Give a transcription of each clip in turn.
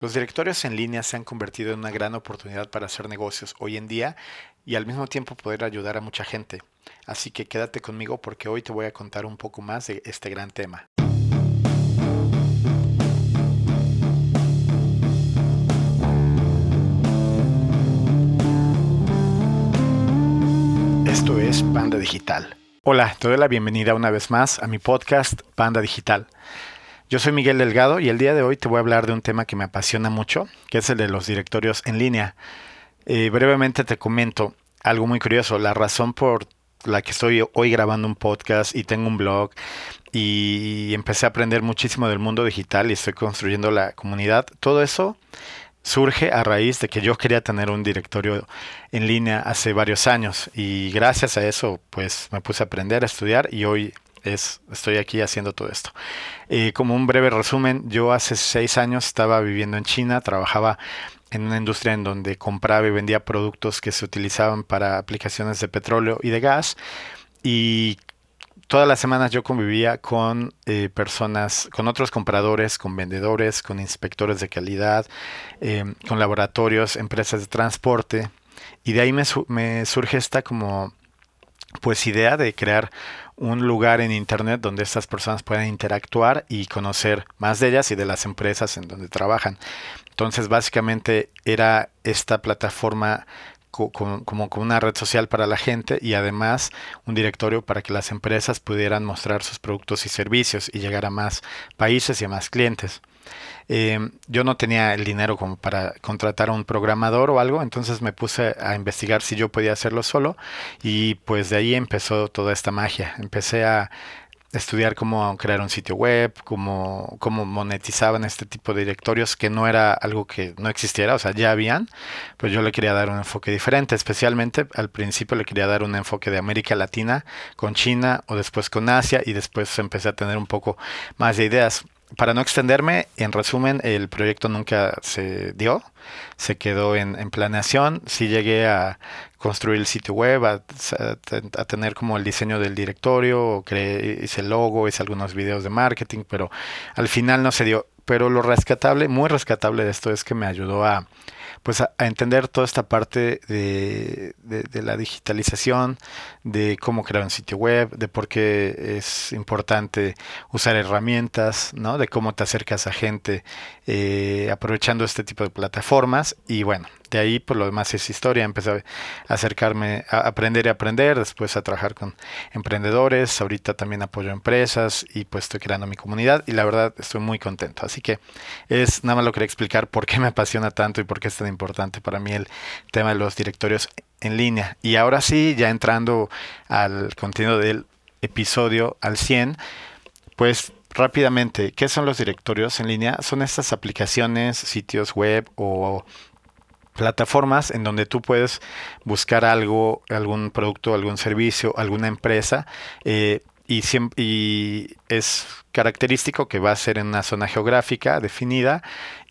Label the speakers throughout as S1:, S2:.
S1: Los directorios en línea se han convertido en una gran oportunidad para hacer negocios hoy en día y al mismo tiempo poder ayudar a mucha gente. Así que quédate conmigo porque hoy te voy a contar un poco más de este gran tema. Esto es Panda Digital. Hola, te doy la bienvenida una vez más a mi podcast Panda Digital. Yo soy Miguel Delgado y el día de hoy te voy a hablar de un tema que me apasiona mucho, que es el de los directorios en línea. Eh, brevemente te comento algo muy curioso, la razón por la que estoy hoy grabando un podcast y tengo un blog y empecé a aprender muchísimo del mundo digital y estoy construyendo la comunidad, todo eso surge a raíz de que yo quería tener un directorio en línea hace varios años y gracias a eso pues me puse a aprender a estudiar y hoy estoy aquí haciendo todo esto. Eh, como un breve resumen, yo hace seis años estaba viviendo en China, trabajaba en una industria en donde compraba y vendía productos que se utilizaban para aplicaciones de petróleo y de gas y todas las semanas yo convivía con eh, personas, con otros compradores, con vendedores, con inspectores de calidad, eh, con laboratorios, empresas de transporte. Y de ahí me, me surge esta como pues idea de crear un lugar en internet donde estas personas puedan interactuar y conocer más de ellas y de las empresas en donde trabajan. Entonces básicamente era esta plataforma como, como, una red social para la gente y además un directorio para que las empresas pudieran mostrar sus productos y servicios y llegar a más países y a más clientes. Eh, yo no tenía el dinero como para contratar a un programador o algo, entonces me puse a investigar si yo podía hacerlo solo y pues de ahí empezó toda esta magia. Empecé a estudiar cómo crear un sitio web, cómo, cómo monetizaban este tipo de directorios, que no era algo que no existiera, o sea, ya habían, pues yo le quería dar un enfoque diferente, especialmente al principio le quería dar un enfoque de América Latina con China o después con Asia y después empecé a tener un poco más de ideas para no extenderme, en resumen, el proyecto nunca se dio, se quedó en, planeación. Sí llegué a construir el sitio web, a, tener como el diseño del directorio, creé, hice el logo, hice algunos videos de marketing, pero al final no se dio. Pero lo rescatable, muy rescatable de esto es que me ayudó a, pues a, entender toda esta parte de, de, la digitalización, de cómo crear un sitio web, de por qué es importante usar herramientas, ¿no? de cómo te acercas a gente eh, aprovechando este tipo de plataformas y bueno, de ahí por lo demás es historia, empecé a acercarme a aprender y aprender, después a trabajar con emprendedores, ahorita también apoyo empresas y pues estoy creando mi comunidad y la verdad estoy muy contento, así que es nada más lo quería explicar por qué me apasiona tanto y por qué es tan importante para mí el tema de los directorios en línea. Y ahora sí, ya entrando al contenido del episodio al 100, pues rápidamente, ¿qué son los directorios en línea? Son estas aplicaciones, sitios web o plataformas en donde tú puedes buscar algo, algún producto, algún servicio, alguna empresa. Eh, y, y, es característico que va a ser en una zona geográfica definida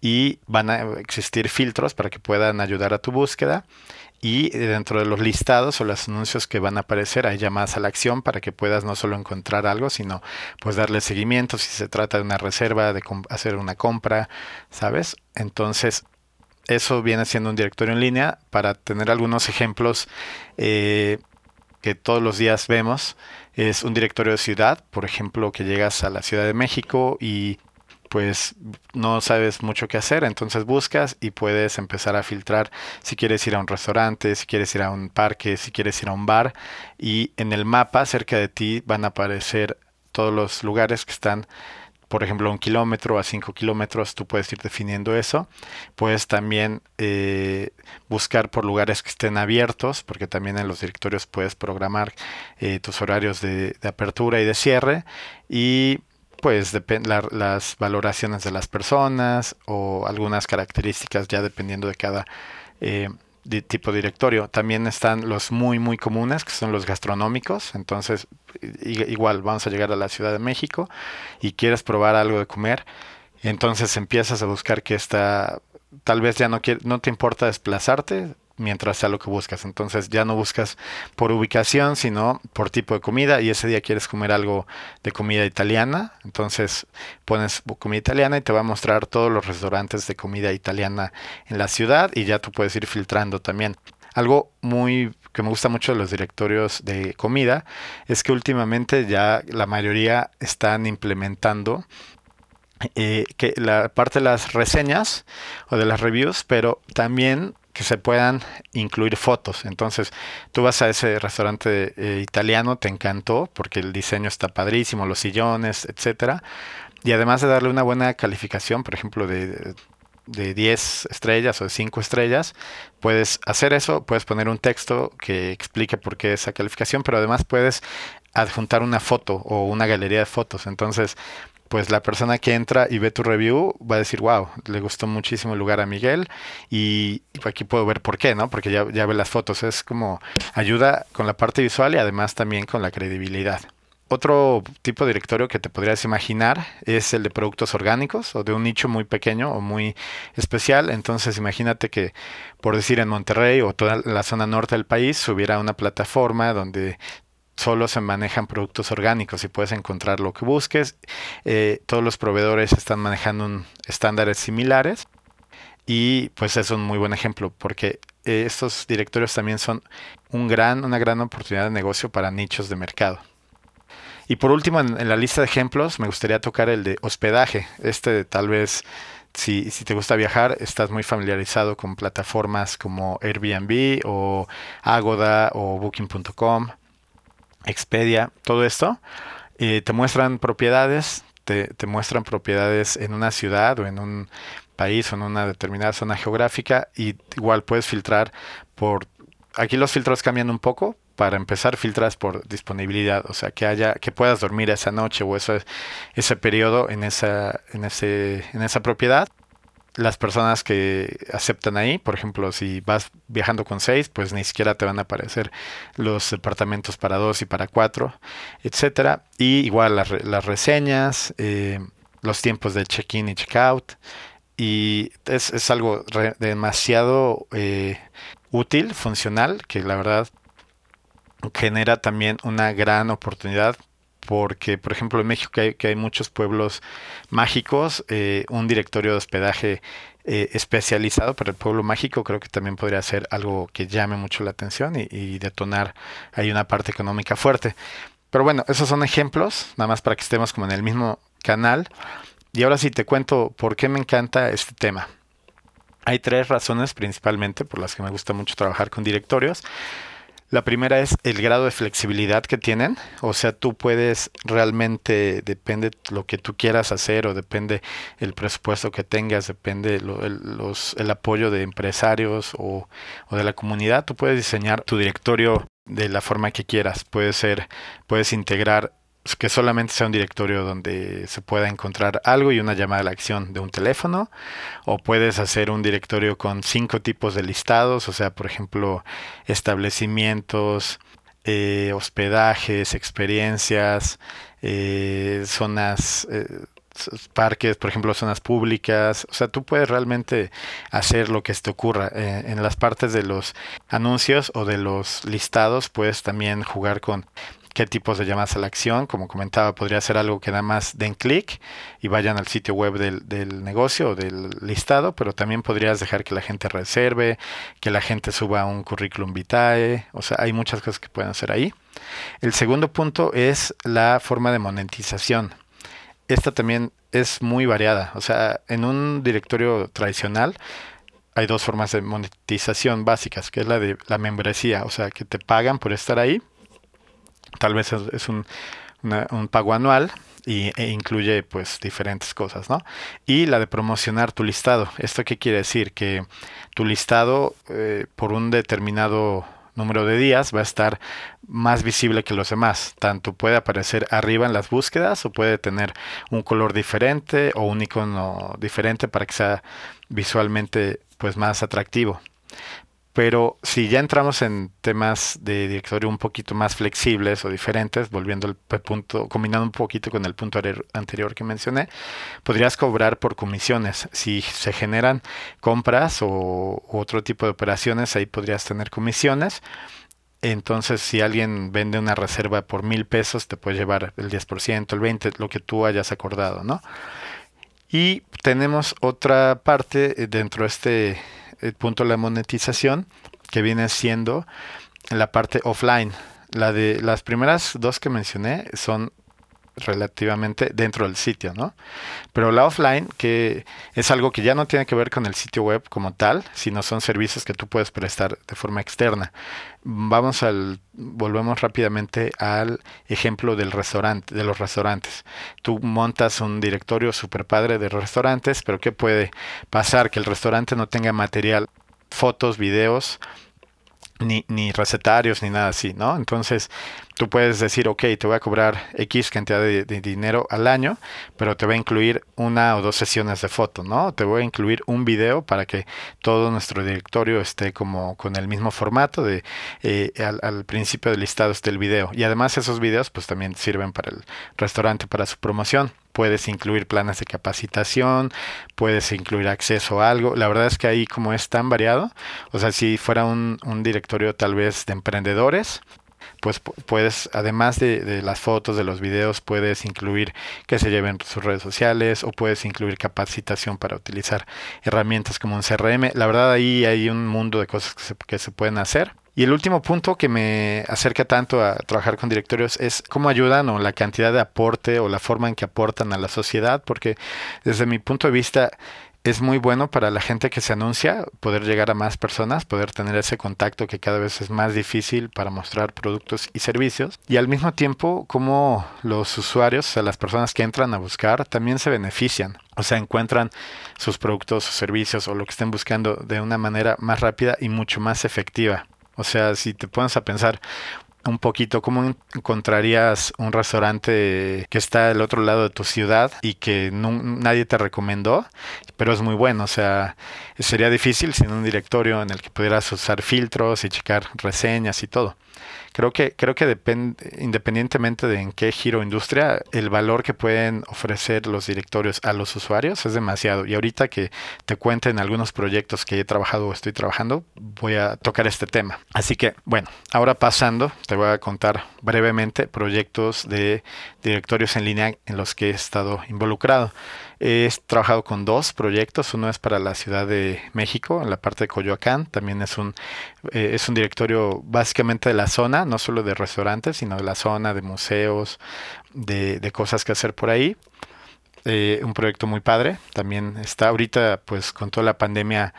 S1: y van a existir filtros para que puedan ayudar a tu búsqueda y dentro de los listados o los anuncios que van a aparecer hay llamadas a la acción para que puedas no solo encontrar algo, sino pues darle seguimiento si se trata de una reserva, de hacer una compra, ¿sabes? Entonces eso viene siendo un directorio en línea para tener algunos ejemplos eh, que todos los días vemos. Es un directorio de ciudad, por ejemplo, que llegas a la Ciudad de México y pues no sabes mucho qué hacer, entonces buscas y puedes empezar a filtrar si quieres ir a un restaurante, si quieres ir a un parque, si quieres ir a un bar y en el mapa cerca de ti van a aparecer todos los lugares que están por ejemplo, un kilómetro, a cinco kilómetros, tú puedes ir definiendo eso. Puedes también eh, buscar por lugares que estén abiertos, porque también en los directorios puedes programar eh, tus horarios de, apertura y de cierre. Y pues las valoraciones de las personas o algunas características ya dependiendo de cada eh, tipo de directorio. También están los muy muy comunes que son los gastronómicos. Entonces igual vamos a llegar a la Ciudad de México y quieres probar algo de comer. Entonces empiezas a buscar que está tal vez ya no, no te importa desplazarte, mientras sea lo que buscas. Entonces ya no buscas por ubicación, sino por tipo de comida y ese día quieres comer algo de comida italiana. Entonces pones comida italiana y te va a mostrar todos los restaurantes de comida italiana en la ciudad y ya tú puedes ir filtrando también. Algo muy que me gusta mucho de los directorios de comida es que últimamente ya la mayoría están implementando eh, que la parte de las reseñas o de las reviews, pero también que se puedan incluir fotos. Entonces, tú vas a ese restaurante eh, italiano, te encantó porque el diseño está padrísimo, los sillones, etcétera. Y además de darle una buena calificación, por ejemplo, de, de 10 estrellas o de 5 estrellas, puedes hacer eso, puedes poner un texto que explique por qué esa calificación, pero además puedes adjuntar una foto o una galería de fotos. Entonces, pues la persona que entra y ve tu review va a decir, wow, le gustó muchísimo el lugar a Miguel y aquí puedo ver por qué, ¿no? Porque ya, ya ve las fotos, es como ayuda con la parte visual y además también con la credibilidad. Otro tipo de directorio que te podrías imaginar es el de productos orgánicos o de un nicho muy pequeño o muy especial. Entonces imagínate que, por decir, en Monterrey o toda la zona norte del país hubiera una plataforma donde solo se manejan productos orgánicos y puedes encontrar lo que busques. Eh, todos los proveedores están manejando estándares similares y pues es un muy buen ejemplo porque eh, estos directorios también son un gran, una gran oportunidad de negocio para nichos de mercado. Y por último, en, la lista de ejemplos, me gustaría tocar el de hospedaje. Este tal vez, si, si, te gusta viajar, estás muy familiarizado con plataformas como Airbnb o Agoda o Booking.com. Expedia, todo esto, eh, te muestran propiedades, te, muestran propiedades en una ciudad o en un país o en una determinada zona geográfica y igual puedes filtrar por... Aquí los filtros cambian un poco. Para empezar, filtras por disponibilidad, o sea, que haya, que puedas dormir esa noche o ese, ese periodo en esa, en ese, en esa propiedad las personas que aceptan ahí, por ejemplo, si vas viajando con seis, pues ni siquiera te van a aparecer los departamentos para dos y para cuatro, etcétera. Y igual las, reseñas, eh, los tiempos de check-in y check-out. Y es, es algo demasiado eh, útil, funcional, que la verdad genera también una gran oportunidad porque, por ejemplo, en México que hay, muchos pueblos mágicos, eh, un directorio de hospedaje eh, especializado para el pueblo mágico creo que también podría ser algo que llame mucho la atención y, detonar ahí una parte económica fuerte. Pero bueno, esos son ejemplos, nada más para que estemos como en el mismo canal. Y ahora sí te cuento por qué me encanta este tema. Hay tres razones principalmente por las que me gusta mucho trabajar con directorios. La primera es el grado de flexibilidad que tienen, o sea, tú puedes realmente, depende lo que tú quieras hacer o depende el presupuesto que tengas, depende el, los, el apoyo de empresarios o, o de la comunidad, tú puedes diseñar tu directorio de la forma que quieras. Puede ser, puedes integrar que solamente sea un directorio donde se pueda encontrar algo y una llamada a la acción de un teléfono, o puedes hacer un directorio con cinco tipos de listados, o sea, por ejemplo, establecimientos, eh, hospedajes, experiencias, eh, zonas, eh, parques, por ejemplo, zonas públicas. O sea, tú puedes realmente hacer lo que se te ocurra. en las partes de los anuncios o de los listados, puedes también jugar con qué tipos de llamadas a la acción. Como comentaba, podría ser algo que nada más den clic y vayan al sitio web del, negocio o del listado, pero también podrías dejar que la gente reserve, que la gente suba un currículum vitae. O sea, hay muchas cosas que pueden hacer ahí. El segundo punto es la forma de monetización. Esta también es muy variada. O sea, en un directorio tradicional, hay dos formas de monetización básicas, que es la de la membresía, o sea, que te pagan por estar ahí tal vez es, un, pago anual y, e incluye pues diferentes cosas, ¿no? Y la de promocionar tu listado. ¿Esto qué quiere decir? Que tu listado eh, por un determinado número de días va a estar más visible que los demás. Tanto puede aparecer arriba en las búsquedas o puede tener un color diferente o un icono diferente para que sea visualmente pues más atractivo. Pero si ya entramos en temas de directorio un poquito más flexibles o diferentes, volviendo al punto, combinando un poquito con el punto anterior que mencioné, podrías cobrar por comisiones. Si se generan compras o otro tipo de operaciones, ahí podrías tener comisiones. Entonces, si alguien vende una reserva por mil pesos, te puede llevar el 10%, el 20%, lo que tú hayas acordado, ¿no? Y tenemos otra parte eh, dentro de este eh, punto de la monetización que viene siendo la parte offline. La de las primeras dos que mencioné son relativamente dentro del sitio, ¿no? Pero la offline, que es algo que ya no tiene que ver con el sitio web como tal, sino son servicios que tú puedes prestar de forma externa. Vamos al, volvemos rápidamente al ejemplo del restaurante, de los restaurantes. Tú montas un directorio super padre de restaurantes, pero ¿qué puede pasar? Que el restaurante no tenga material, fotos, videos, ni, ni recetarios, ni nada así, ¿no? Entonces, tú puedes decir, ok, te voy a cobrar X cantidad de, dinero al año, pero te voy a incluir una o dos sesiones de foto, ¿no? Te voy a incluir un video para que todo nuestro directorio esté como con el mismo formato de eh, al, al, principio del listado esté el video. Y además esos videos pues también sirven para el restaurante, para su promoción puedes incluir planes de capacitación, puedes incluir acceso a algo. La verdad es que ahí como es tan variado, o sea, si fuera un, un directorio tal vez de emprendedores, pues puedes, además de, las fotos, de los videos, puedes incluir que se lleven sus redes sociales o puedes incluir capacitación para utilizar herramientas como un CRM. La verdad ahí hay un mundo de cosas que que se pueden hacer. Y el último punto que me acerca tanto a trabajar con directorios es cómo ayudan o la cantidad de aporte o la forma en que aportan a la sociedad, porque desde mi punto de vista es muy bueno para la gente que se anuncia poder llegar a más personas, poder tener ese contacto que cada vez es más difícil para mostrar productos y servicios. Y al mismo tiempo, como los usuarios, o sea, las personas que entran a buscar, también se benefician. O sea, encuentran sus productos o servicios o lo que estén buscando de una manera más rápida y mucho más efectiva. O sea, si te pones a pensar un poquito cómo encontrarías un restaurante que está al otro lado de tu ciudad y que nadie te recomendó, pero es muy bueno. O sea, sería difícil sin un directorio en el que pudieras usar filtros y checar reseñas y todo. Creo que, creo que depende, independientemente de en qué giro industria, el valor que pueden ofrecer los directorios a los usuarios es demasiado. Y ahorita que te cuenten algunos proyectos que he trabajado o estoy trabajando, voy a tocar este tema. Así que, bueno, ahora pasando, te voy a contar brevemente proyectos de directorios en línea en los que he estado involucrado. He trabajado con dos proyectos. Uno es para la Ciudad de México, en la parte de Coyoacán. También es un, eh, es un directorio básicamente de la zona, no solo de restaurantes, sino de la zona, de museos, de, cosas que hacer por ahí. Eh, un proyecto muy padre. También está ahorita, pues con toda la pandemia,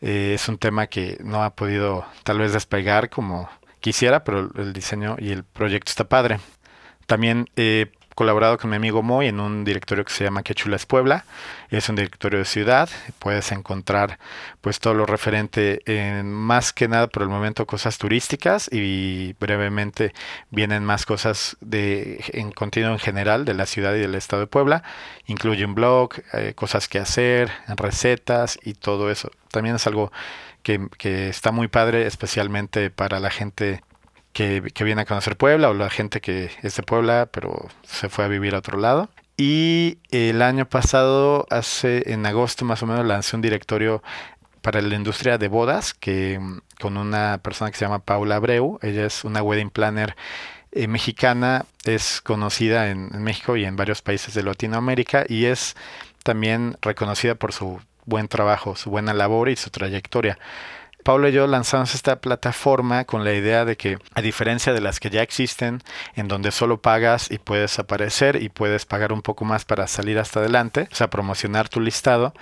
S1: eh, es un tema que no ha podido tal vez despegar como quisiera, pero el diseño y el proyecto está padre. También colaborado con mi amigo Moy en un directorio que se llama Chulas Puebla. Es un directorio de ciudad. Puedes encontrar pues todo lo referente en más que nada por el momento cosas turísticas y brevemente vienen más cosas de en contenido en general de la ciudad y del estado de Puebla. Incluye un blog, eh, cosas que hacer, recetas y todo eso. También es algo que, que está muy padre, especialmente para la gente que, viene a conocer Puebla o la gente que es de Puebla pero se fue a vivir a otro lado. Y el año pasado, hace en agosto más o menos, lancé un directorio para la industria de bodas que con una persona que se llama Paula Abreu. Ella es una wedding planner eh, mexicana, es conocida en, en México y en varios países de Latinoamérica y es también reconocida por su buen trabajo, su buena labor y su trayectoria. Pablo y yo lanzamos esta plataforma con la idea de que, a diferencia de las que ya existen, en donde solo pagas y puedes aparecer y puedes pagar un poco más para salir hasta adelante, o sea, promocionar tu listado,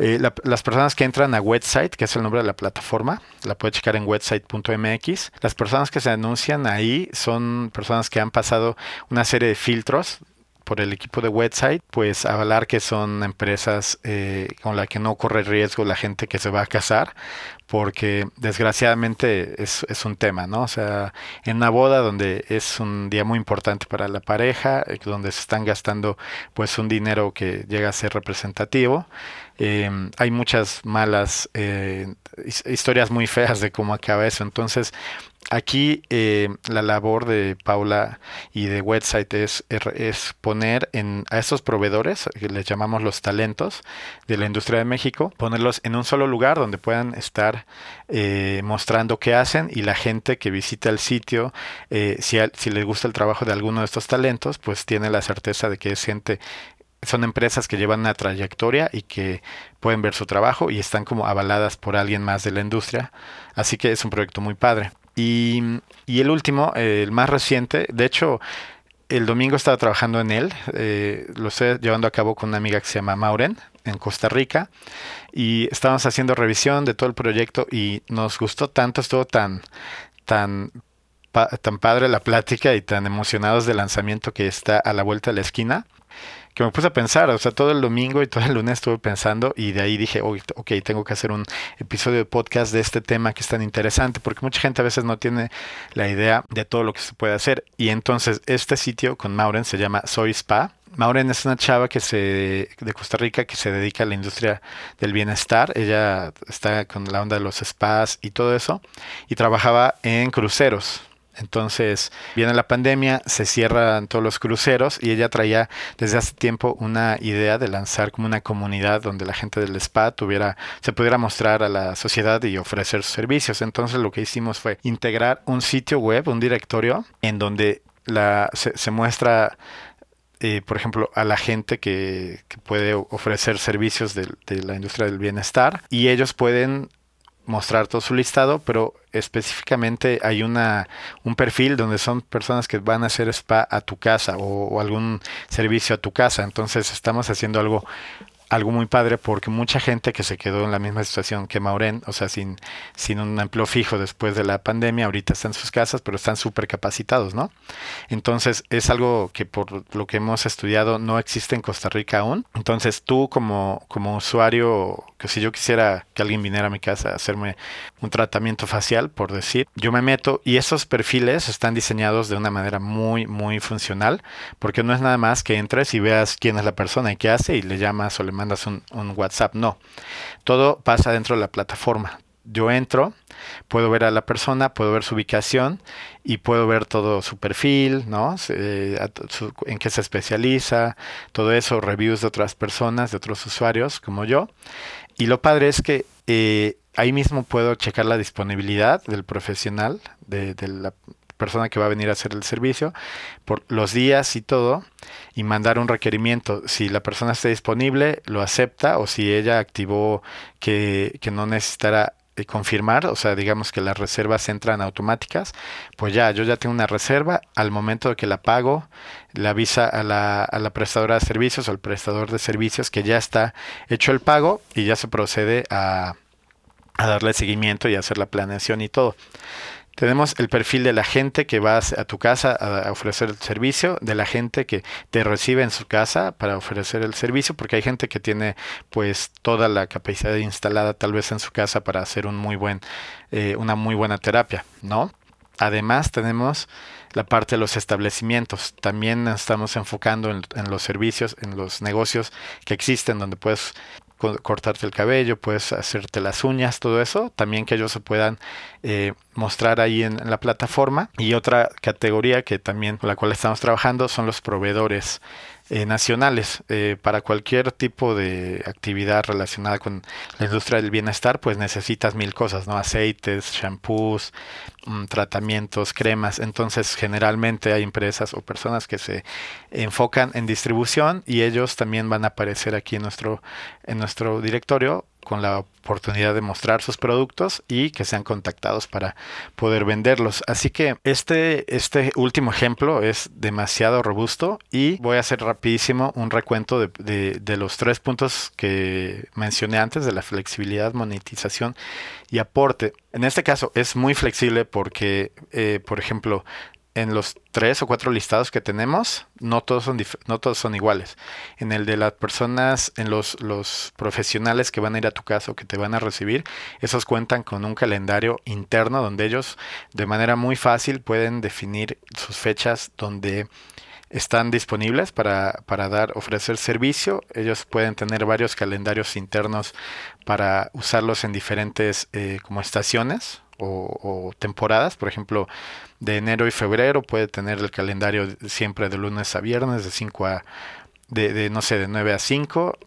S1: eh, las personas que entran a website, que es el nombre de la plataforma, la puedes checar en website.mx. Las personas que se anuncian ahí son personas que han pasado una serie de filtros por el equipo de website, pues avalar que son empresas eh, con las que no corre riesgo la gente que se va a casar, porque desgraciadamente es, es, un tema, ¿no? O sea, en una boda donde es un día muy importante para la pareja, eh, donde se están gastando pues un dinero que llega a ser representativo, eh, hay muchas malas eh, historias muy feas de cómo acaba eso. Entonces, aquí eh, la labor de Paula y de website es, es poner en, a estos proveedores, que les llamamos los talentos de la industria de México, ponerlos en un solo lugar donde puedan estar mostrando qué hacen y la gente que visita el sitio, si, si les gusta el trabajo de alguno de estos talentos, pues tiene la certeza de que es gente son empresas que llevan una trayectoria y que pueden ver su trabajo y están como avaladas por alguien más de la industria. Así que es un proyecto muy padre. Y, el último, el más reciente, de hecho, el domingo estaba trabajando en él, eh, lo estoy llevando a cabo con una amiga que se llama Mauren en Costa Rica y estábamos haciendo revisión de todo el proyecto y nos gustó tanto, estuvo tan, tan tan padre la plática y tan emocionados del lanzamiento que está a la vuelta de la esquina que me puse a pensar, o sea, todo el domingo y todo el lunes estuve pensando y de ahí dije, ok, tengo que hacer un episodio de podcast de este tema que es tan interesante, porque mucha gente a veces no tiene la idea de todo lo que se puede hacer. Y entonces este sitio con Mauren se llama Soy Spa. Mauren es una chava que se de Costa Rica que se dedica a la industria del bienestar. Ella está con la onda de los spas y todo eso y trabajaba en cruceros. Entonces viene la pandemia, se cierran todos los cruceros y ella traía desde hace tiempo una idea de lanzar como una comunidad donde la gente del spa tuviera, se pudiera mostrar a la sociedad y ofrecer sus servicios. Entonces lo que hicimos fue integrar un sitio web, un directorio, en donde la, se, muestra eh, por ejemplo, a la gente que, puede ofrecer servicios de, la industria del bienestar y ellos pueden mostrar todo su listado, pero específicamente hay una un perfil donde son personas que van a hacer spa a tu casa o, algún servicio a tu casa. Entonces estamos haciendo algo algo muy padre porque mucha gente que se quedó en la misma situación que Mauren, o sea, sin, sin un empleo fijo después de la pandemia, ahorita están en sus casas, pero están súper capacitados, ¿no? Entonces es algo que por lo que hemos estudiado no existe en Costa Rica aún. Entonces tú como, como usuario, que si yo quisiera que alguien viniera a mi casa a hacerme un tratamiento facial, por decir, yo me meto y esos perfiles están diseñados de una manera muy, muy funcional, porque no es nada más que entres y veas quién es la persona y qué hace y le llamas o le mandas un, WhatsApp, no. Todo pasa dentro de la plataforma. Yo entro, puedo ver a la persona, puedo ver su ubicación y puedo ver todo su perfil, ¿no? en qué se especializa, todo eso, reviews de otras personas, de otros usuarios como yo. Y lo padre es que eh, ahí mismo puedo checar la disponibilidad del profesional, de, la persona que va a venir a hacer el servicio, por los días y todo, y mandar un requerimiento. Si la persona está disponible, lo acepta, o si ella activó que, que no necesitará eh, confirmar, o sea, digamos que las reservas entran automáticas, pues ya, yo ya tengo una reserva, al momento de que la pago, le avisa a la, a la prestadora de servicios o al prestador de servicios que ya está hecho el pago y ya se procede a, a darle seguimiento y hacer la planeación y todo. Tenemos el perfil de la gente que va a tu casa a ofrecer el servicio, de la gente que te recibe en su casa para ofrecer el servicio, porque hay gente que tiene pues toda la capacidad instalada tal vez en su casa para hacer un muy buen, eh, una muy buena terapia, ¿no? Además tenemos la parte de los establecimientos. También estamos enfocando en, en, los servicios, en los negocios que existen, donde puedes cortarte el cabello, puedes hacerte las uñas, todo eso, también que ellos se puedan eh, mostrar ahí en, la plataforma. Y otra categoría que también con la cual estamos trabajando son los proveedores eh, nacionales eh, para cualquier tipo de actividad relacionada con la industria del bienestar pues necesitas mil cosas no aceites shampoos mm, tratamientos cremas. Entonces generalmente hay empresas o personas que se enfocan en distribución y ellos también van a aparecer aquí en nuestro en nuestro directorio con la oportunidad de mostrar sus productos y que sean contactados para poder venderlos. Así que este, este último ejemplo es demasiado robusto y voy a hacer rapidísimo un recuento de, de, los tres puntos que mencioné antes de la flexibilidad, monetización y aporte. En este caso es muy flexible porque, eh, por ejemplo, en los tres o cuatro listados que tenemos, no todos son, no todos son iguales. En el de las personas, en los, los profesionales que van a ir a tu casa o que te van a recibir, esos cuentan con un calendario interno donde ellos de manera muy fácil pueden definir sus fechas donde están disponibles para, para, dar, ofrecer servicio. Ellos pueden tener varios calendarios internos para usarlos en diferentes eh, como estaciones o, temporadas. Por ejemplo, de enero y febrero puede tener el calendario siempre de lunes a viernes, de 5 a, de, no sé, de 9 a 5.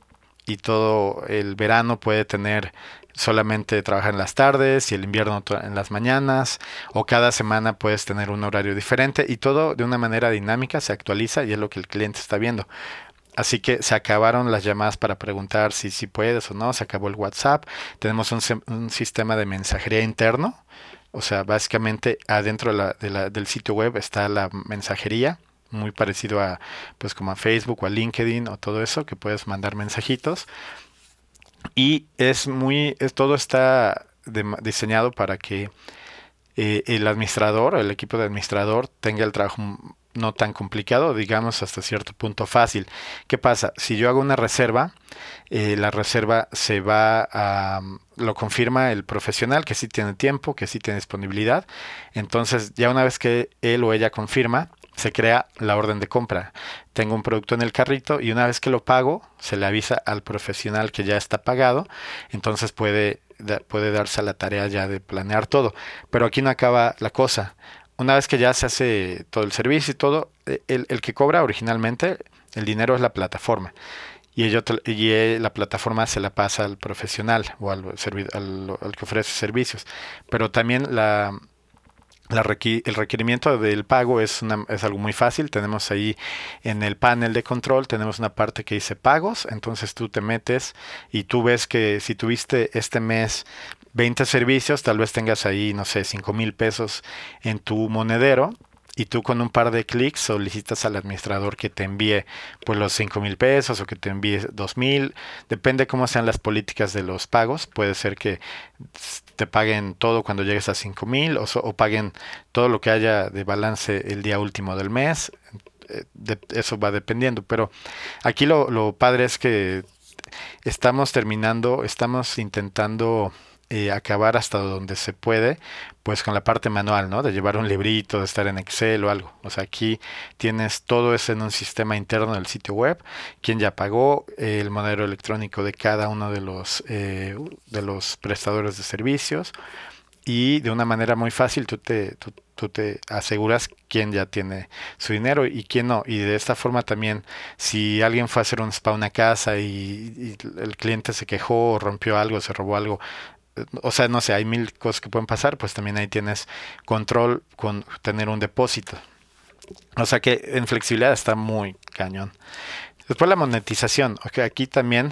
S1: Y todo el verano puede tener solamente trabajar en las tardes y el invierno en las mañanas o cada semana puedes tener un horario diferente y todo de una manera dinámica se actualiza y es lo que el cliente está viendo. Así que se acabaron las llamadas para preguntar si, si puedes o no, se acabó el WhatsApp, tenemos un, sistema de mensajería interno, o sea, básicamente adentro del sitio web está la mensajería, muy parecido a pues como a Facebook o a LinkedIn o todo eso, que puedes mandar mensajitos. Y es muy, todo está diseñado para que eh, el administrador, el equipo de administrador tenga el trabajo no tan complicado, digamos hasta cierto punto fácil. ¿Qué pasa? Si yo hago una reserva, eh, la reserva se va a, lo confirma el profesional que sí tiene tiempo, que sí tiene disponibilidad. Entonces ya una vez que él o ella confirma, se crea la orden de compra. Tengo un producto en el carrito y una vez que lo pago, se le avisa al profesional que ya está pagado, entonces puede, puede darse a la tarea ya de planear todo. Pero aquí no acaba la cosa. Una vez que ya se hace todo el servicio y todo, e, el, que cobra originalmente el dinero es la plataforma. Y, ello, y eh, la plataforma se la pasa al profesional o al, al, que ofrece servicios. Pero también la, el requerimiento del pago es, una, es algo muy fácil. Tenemos ahí en el panel de control, tenemos una parte que dice pagos. Entonces tú te metes y tú ves que si tuviste este mes 20 servicios, tal vez tengas ahí, no sé, 5 mil pesos en tu monedero y tú con un par de clics solicitas al administrador que te envíe pues los 5 mil pesos o que te envíe 2 mil, depende cómo sean las políticas de los pagos, puede ser que te paguen todo cuando llegues a 5 mil o, paguen todo lo que haya de balance el día último del mes, eh, eso va dependiendo, pero aquí lo, lo padre es que estamos terminando, estamos intentando eh, acabar hasta donde se puede, pues con la parte manual, ¿no? De llevar un librito, de estar en Excel o algo. O sea, aquí tienes todo eso en un sistema interno del sitio web, quién ya pagó, el modelo electrónico de cada uno de los, eh, de los prestadores de servicios y de una manera muy fácil tú te, tú, te aseguras quién ya tiene su dinero y quién no. Y de esta forma también, si alguien fue a hacer un spa a una casa y, y, el cliente se quejó, rompió algo, se robó algo, o sea, no sé, hay mil cosas que pueden pasar, pues también ahí tienes control con tener un depósito. O sea que en flexibilidad está muy cañón. Después la monetización. Okay, aquí también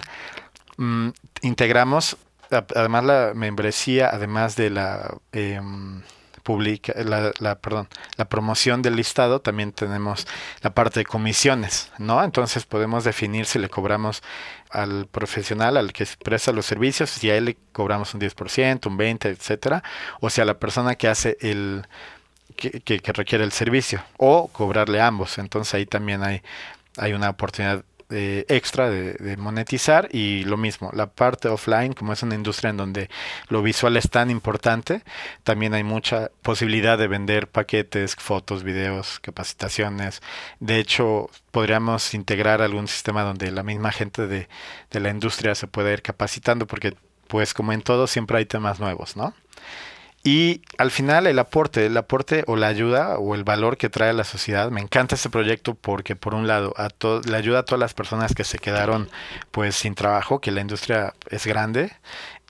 S1: mm, integramos, además la membresía, además de la em, publica, la, la, perdón, la promoción del listado, también tenemos la parte de comisiones, ¿no? Entonces podemos definir si le cobramos al profesional, al que presta los servicios, si a él le cobramos un 10%, un 20%, etcétera, o si a la persona que hace el que, que, requiere el servicio, o cobrarle ambos. Entonces ahí también hay, hay una oportunidad extra de, monetizar y lo mismo, la parte offline, como es una industria en donde lo visual es tan importante, también hay mucha posibilidad de vender paquetes, fotos, videos, capacitaciones. De hecho, podríamos integrar algún sistema donde la misma gente de, de la industria se pueda ir capacitando porque pues como en todo siempre hay temas nuevos, ¿no? Y al final el aporte, el aporte o la ayuda o el valor que trae a la sociedad. Me encanta este proyecto porque por un lado a le ayuda a todas las personas que se quedaron pues sin trabajo, que la industria es grande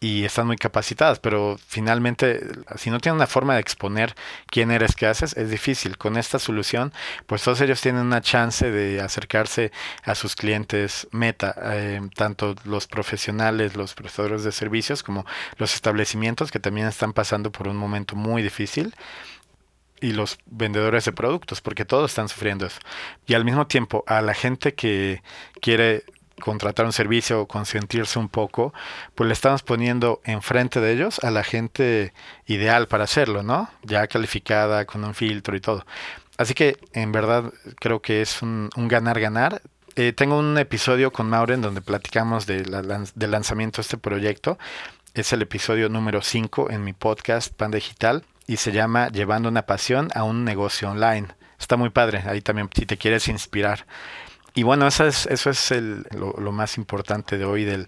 S1: y están muy capacitadas, pero finalmente si no tienen una forma de exponer quién eres, qué haces, es difícil. Con esta solución, pues todos ellos tienen una chance de acercarse a sus clientes meta, eh, tanto los profesionales, los prestadores de servicios, como los establecimientos que también están pasando por un momento muy difícil y los vendedores de productos, porque todos están sufriendo eso. Y al mismo tiempo, a la gente que quiere contratar un servicio o consentirse un poco, pues le estamos poniendo enfrente de ellos a la gente ideal para hacerlo, ¿no? Ya calificada, con un filtro y todo. así que en verdad creo que es un ganar-ganar. Eh, tengo un episodio con Mauren donde platicamos de del lanzamiento de este proyecto. Es el episodio número 5 en mi podcast Pan Digital y se llama Llevando una pasión a un negocio online. Está muy padre, ahí también si te quieres inspirar. Y bueno, eso es, eso es lo, más importante de hoy del,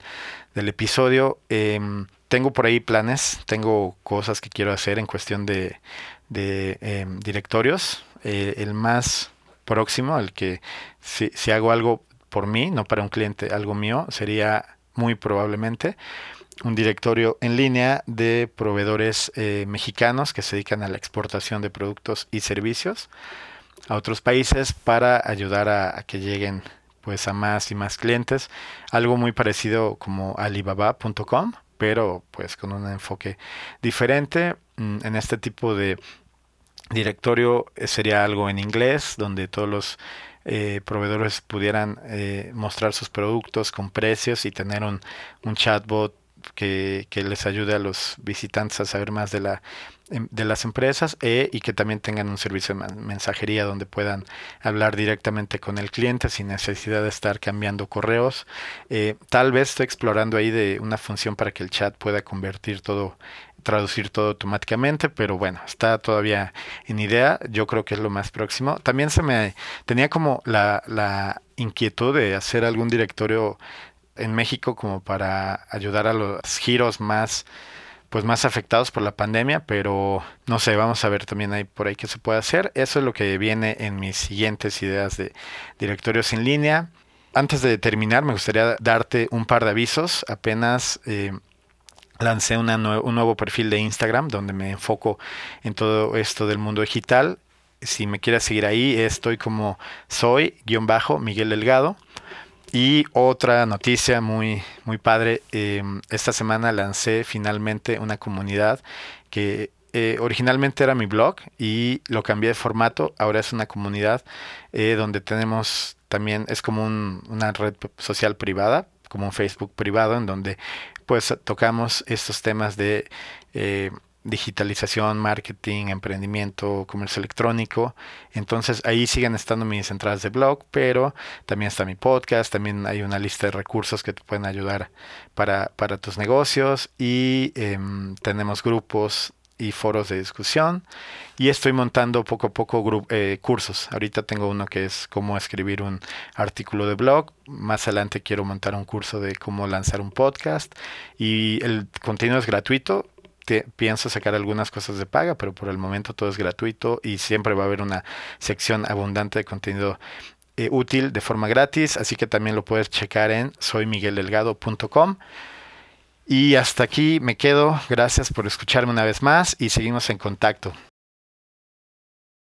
S1: episodio. Em, tengo por ahí planes, tengo cosas que quiero hacer en cuestión de, em, directorios. Eh, el más próximo, el que si, si hago algo por mí, no para un cliente, algo mío, sería muy probablemente un directorio en línea de proveedores eh, mexicanos que se dedican a la exportación de productos y servicios a otros países para ayudar a, que lleguen pues a más y más clientes. Algo muy parecido como alibaba.com, pero pues con un enfoque diferente. Mm, en este tipo de directorio eh, sería algo en inglés, donde todos los eh, proveedores pudieran eh, mostrar sus productos con precios y tener un, un chatbot que, que, les ayude a los visitantes a saber más de, la, de las empresas eh, y que también tengan un servicio de mensajería donde puedan hablar directamente con el cliente sin necesidad de estar cambiando correos. tal vez estoy explorando ahí de una función para que el chat pueda convertir todo traducir todo automáticamente, pero bueno, está todavía en idea, yo creo que es lo más próximo. También se me tenía como la, la inquietud de hacer algún directorio en México como para ayudar a los giros más pues más afectados por la pandemia, pero no sé, vamos a ver también ahí por ahí qué se puede hacer. Eso es lo que viene en mis siguientes ideas de directorios en línea. Antes de terminar, me gustaría darte un par de avisos. Apenas eh, lancé un nuevo perfil de Instagram donde me enfoco en todo esto del mundo digital. Si me quieres seguir ahí, estoy como soy, guion bajo, Miguel Delgado. Y otra noticia muy, muy padre, em, esta semana lancé finalmente una comunidad que eh, originalmente era mi blog y lo cambié de formato, ahora es una comunidad eh, donde tenemos también, es como una red social privada, como un Facebook privado en donde pues tocamos estos temas de eh, digitalización, marketing, emprendimiento, comercio electrónico. Entonces ahí siguen estando mis entradas de blog, pero también está mi podcast, también hay una lista de recursos que te pueden ayudar para, para tus negocios y em, tenemos grupos y foros de discusión. Y estoy montando poco a poco eh, cursos. Ahorita tengo uno que es cómo escribir un artículo de blog. Más adelante quiero montar un curso de cómo lanzar un podcast. Y el contenido es gratuito. Pienso sacar algunas cosas de paga, pero por el momento todo es gratuito y siempre va a haber una sección abundante de contenido eh, útil de forma gratis. Así que también lo puedes checar en soymigueldelgado.com. Y hasta aquí me quedo. Gracias por escucharme una vez más y seguimos en contacto.